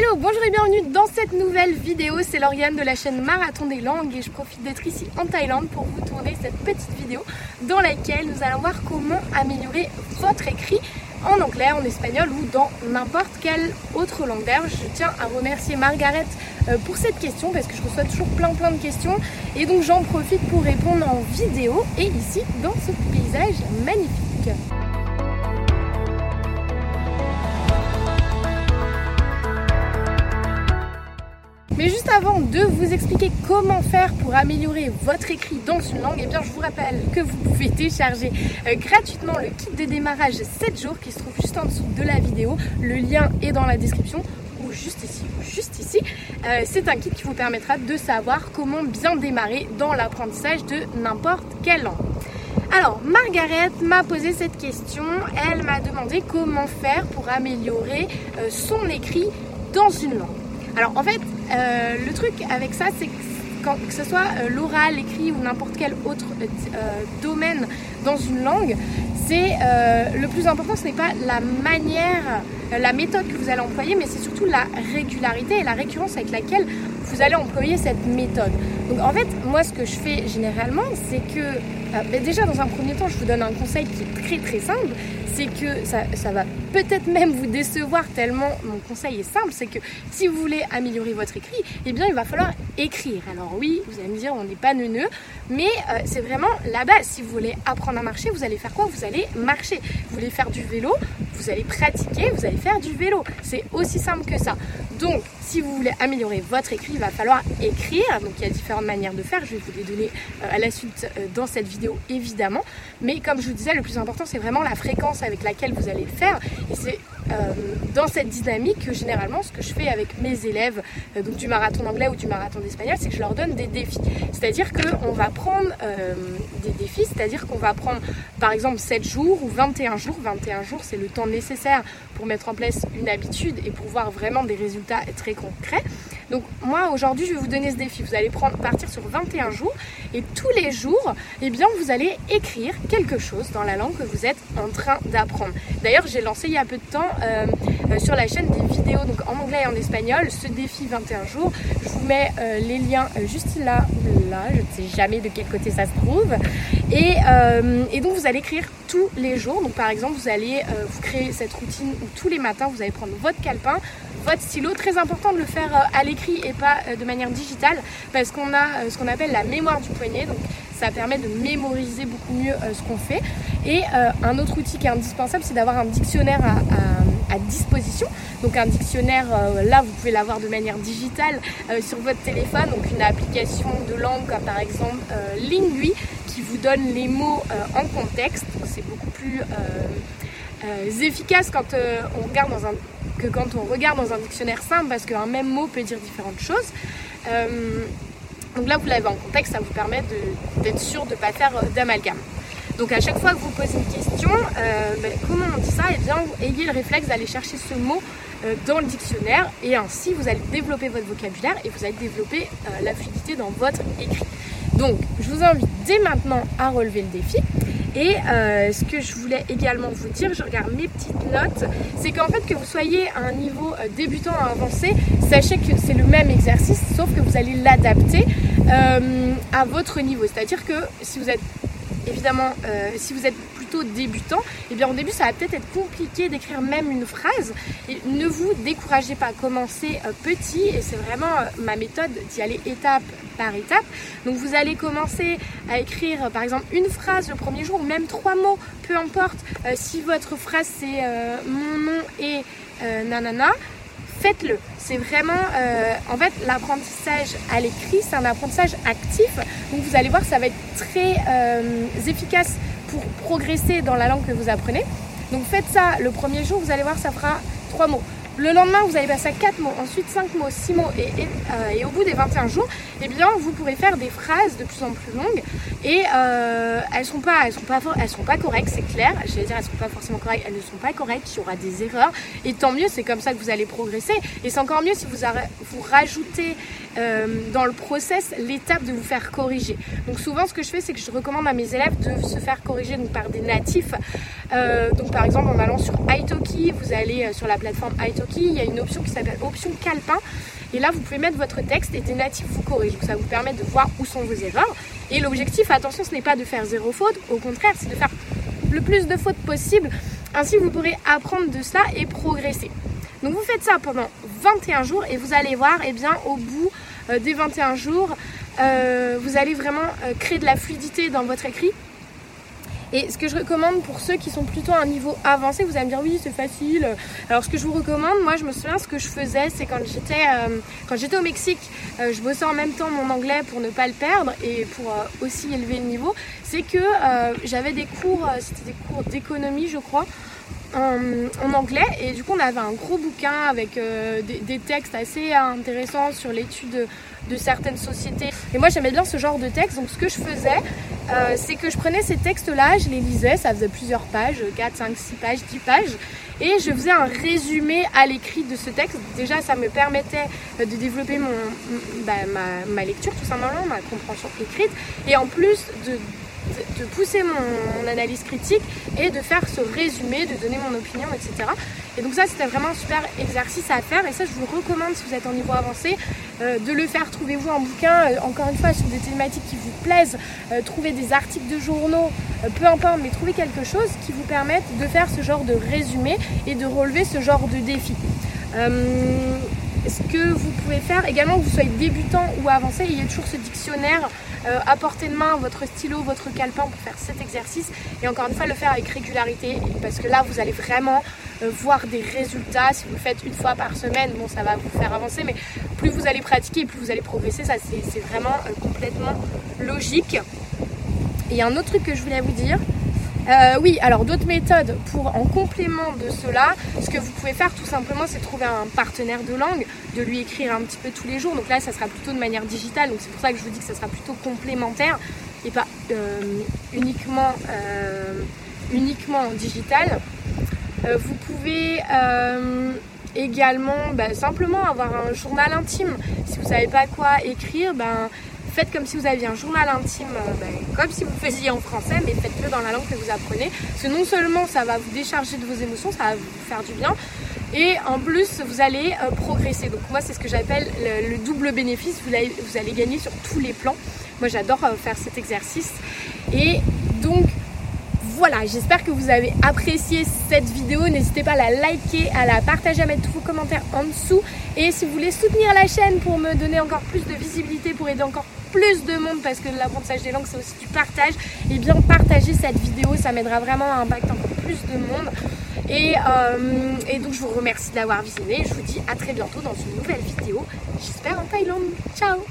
Hello, bonjour et bienvenue dans cette nouvelle vidéo. C'est Lauriane de la chaîne Marathon des langues et je profite d'être ici en Thaïlande pour vous tourner cette petite vidéo dans laquelle nous allons voir comment améliorer votre écrit en anglais, en espagnol ou dans n'importe quelle autre langue. D'ailleurs, je tiens à remercier Margaret euh, pour cette question parce que je reçois toujours plein plein de questions et donc j'en profite pour répondre en vidéo et ici dans ce paysage magnifique. Mais juste avant de vous expliquer comment faire pour améliorer votre écrit dans une langue, eh je vous rappelle que vous pouvez télécharger euh, gratuitement le kit de démarrage 7 jours qui se trouve juste en dessous de la vidéo. Le lien est dans la description ou juste ici juste ici. Euh, c'est un kit qui vous permettra de savoir comment bien démarrer dans l'apprentissage de n'importe quelle langue. Alors, Margaret m'a posé cette question. Elle m'a demandé comment faire pour améliorer euh, son écrit dans une langue. Alors en fait, euh, le truc avec ça, c'est que que ce soit euh, l'oral, l'écrit ou n'importe quel autre euh, domaine dans une langue, c'est le plus important, ce n'est pas la manière, la méthode que vous allez employer, mais c'est surtout la régularité et la récurrence avec laquelle vous allez employer cette méthode. Donc en fait, moi ce que je fais généralement, c'est que ben, déjà dans un premier temps, je vous donne un conseil qui est très très simple, c'est que ça, ça va peut-être même vous décevoir tellement mon conseil est simple, c'est que si vous voulez améliorer votre écrit, eh bien il va falloir écrire. Alors oui, vous allez me dire on n'est pas neuneux, mais euh, c'est vraiment la base. Si vous voulez apprendre à marcher, vous allez faire quoi? Vous allez marcher. Vous voulez faire du vélo, vous allez pratiquer, vous allez faire du vélo. C'est aussi simple que ça. Donc si vous voulez améliorer votre écrit, il va falloir écrire. Donc il y a différentes manières de faire. Je vais vous les donner euh, à la suite euh, dans cette vidéo évidemment. Mais comme je vous disais, le plus important c'est vraiment la fréquence avec laquelle vous allez le faire. Dans cette dynamique que généralement ce que je fais avec mes élèves donc du marathon anglais ou du marathon d'espagnol c'est que je leur donne des défis c'est à dire qu'on va prendre des défis c'est à dire qu'on va prendre par exemple 7 jours ou 21 jours 21 jours c'est le temps nécessaire pour mettre en place une habitude et pour voir vraiment des résultats très concrets. Donc moi aujourd'hui je vais vous donner ce défi. Vous allez partir sur 21 jours et tous les jours, eh bien vous allez écrire quelque chose dans la langue que vous êtes en train d'apprendre. D'ailleurs j'ai lancé il y a peu de temps euh, euh, sur la chaîne des vidéos donc en anglais et en espagnol ce défi 21 jours. Je vous mets euh, les liens juste là là, je ne sais jamais de quel côté ça se trouve. Et, et, donc vous allez écrire tous les jours. Donc par exemple vous allez vous créer cette routine où tous les matins vous allez prendre votre calepin, votre stylo. Très important de le faire à l'écrit et pas euh, de manière digitale parce qu'on a euh, ce qu'on appelle la mémoire du poignet. Donc ça permet de mémoriser beaucoup mieux euh, ce qu'on fait. Et un autre outil qui est indispensable, c'est d'avoir un dictionnaire à, disposition. Donc un dictionnaire, là, vous pouvez l'avoir de manière digitale sur votre téléphone. Donc une application de langue comme par exemple Lingui qui vous donne les mots en contexte. C'est beaucoup plus efficace quand on regarde dans un que quand on regarde dans un dictionnaire simple, parce qu'un même mot peut dire différentes choses. Euh, donc là, vous l'avez en contexte, ça vous permet d'être sûr de ne pas faire euh, d'amalgame. Donc à chaque fois que vous posez une question, euh, ben, comment on dit ça? Eh bien, ayez le réflexe d'aller chercher ce mot dans le dictionnaire et ainsi vous allez développer votre vocabulaire et vous allez développer la fluidité dans votre écrit. Donc je vous invite dès maintenant à relever le défi. Et euh, ce que je voulais également vous dire, je regarde mes petites notes, c'est qu'en fait que vous soyez à un niveau euh, débutant à avancé, sachez que c'est le même exercice, sauf que vous allez l'adapter euh, à votre niveau. C'est-à-dire que si vous êtes évidemment, si vous êtes débutant, eh bien au début ça va peut-être être compliqué d'écrire même une phrase. Et ne vous découragez pas, commencez petit et c'est vraiment ma méthode d'y aller étape par étape. Donc vous allez commencer à écrire par exemple une phrase le premier jour ou même trois mots, peu importe. Euh, si votre phrase c'est euh, mon nom et euh, nanana, faites-le. C'est vraiment, en fait, l'apprentissage à l'écrit, c'est un apprentissage actif. Donc vous allez voir, ça va être très efficace pour progresser dans la langue que vous apprenez. Donc faites ça le premier jour, vous allez voir, ça fera trois mots. Le lendemain, vous allez passer à 4 mots, ensuite 5 mots, 6 mots, euh, et, au bout des 21 jours, eh bien, vous pourrez faire des phrases de plus en plus longues. Et euh, elles ne seront, pas, correctes, c'est clair. Je vais dire, elles ne seront pas forcément correctes, elles ne sont pas correctes, il y aura des erreurs. Et tant mieux, c'est comme ça que vous allez progresser. Et c'est encore mieux si vous rajoutez euh, dans le process l'étape de vous faire corriger. Donc souvent, ce que je fais, c'est que je recommande à mes élèves de se faire corriger donc, par des natifs Euh, donc par exemple en allant sur Italki, vous allez euh, sur la plateforme Italki, il y a une option qui s'appelle option calepin. Et là, vous pouvez mettre votre texte et des natifs vous corrigent. Donc ça vous permet de voir où sont vos erreurs. Et l'objectif, attention, ce n'est pas de faire zéro faute. Au contraire, c'est de faire le plus de fautes possible. Ainsi, vous pourrez apprendre de cela et progresser. Donc vous faites ça pendant 21 jours et vous allez voir, eh bien, au bout euh, des 21 jours, euh, vous allez vraiment euh, créer de la fluidité dans votre écrit. Et ce que je recommande pour ceux qui sont plutôt à un niveau avancé, vous allez me dire oui c'est facile. Alors ce que je vous recommande, moi je me souviens ce que je faisais, c'est quand j'étais quand j'étais au Mexique, je bossais en même temps mon anglais pour ne pas le perdre et pour aussi élever le niveau. C'est que j'avais des cours, c'était des cours d'économie je crois, en, anglais. Et du coup on avait un gros bouquin avec euh, des, textes assez intéressants sur l'étude de, certaines sociétés. Et moi j'aimais bien ce genre de texte. Donc ce que je faisais euh, c'est que je prenais ces textes là je les lisais. Ça faisait plusieurs pages 4, 5, 6 pages, 10 pages. Et je faisais un résumé à l'écrit de ce texte. Déjà ça me permettait de développer mon, bah, ma, ma lecture tout simplement ma compréhension écrite. Et en plus de de pousser mon, analyse critique et de faire ce résumé, de donner mon opinion, etc. Et donc ça, c'était vraiment un super exercice à faire. Et ça, je vous recommande, si vous êtes en niveau avancé, euh, de le faire. Trouvez-vous un bouquin, euh, encore une fois, sur des thématiques qui vous plaisent. Euh, trouvez des articles de journaux, peu importe, mais trouvez quelque chose qui vous permette de faire ce genre de résumé et de relever ce genre de défi ce que vous pouvez faire également, que vous soyez débutant ou avancé, il y a toujours ce dictionnaire euh, à portée de main, votre stylo, votre calepin pour faire cet exercice. Et encore une fois, le faire avec régularité parce que là, vous allez vraiment euh, voir des résultats. Si vous le faites une fois par semaine, bon, ça va vous faire avancer, mais plus vous allez pratiquer, plus vous allez progresser. Ça, c'est vraiment euh, complètement logique. Et un autre truc que je voulais vous dire, euh, oui, alors d'autres méthodes pour en complément de cela, ce que vous pouvez faire tout simplement, c'est trouver un partenaire de langue, de lui écrire un petit peu tous les jours. Donc là, ça sera plutôt de manière digitale. Donc c'est pour ça que je vous dis que ça sera plutôt complémentaire et pas euh, uniquement, euh, uniquement digital. vous pouvez également bah, simplement avoir un journal intime. Si vous ne savez pas quoi écrire, ben faites comme si vous aviez un journal intime, euh, ben, comme si vous faisiez en français, mais faites-le dans la langue que vous apprenez. Parce que non seulement ça va vous décharger de vos émotions, ça va vous faire du bien, et en plus vous allez euh, progresser. Donc moi c'est ce que j'appelle le, double bénéfice, vous allez, vous allez, gagner sur tous les plans. Moi j'adore euh, faire cet exercice. Et donc voilà, j'espère que vous avez apprécié cette vidéo. N'hésitez pas à la liker, à la partager, à mettre tous vos commentaires en dessous. Et si vous voulez soutenir la chaîne pour me donner encore plus de visibilité, pour aider encore plus de monde, parce que l'apprentissage des langues c'est aussi du partage, et bien partagez cette vidéo, ça m'aidera vraiment à impacter encore plus de monde. Et, euh, donc je vous remercie de l'avoir visionné. Je vous dis à très bientôt dans une nouvelle vidéo. J'espère en Thaïlande. Ciao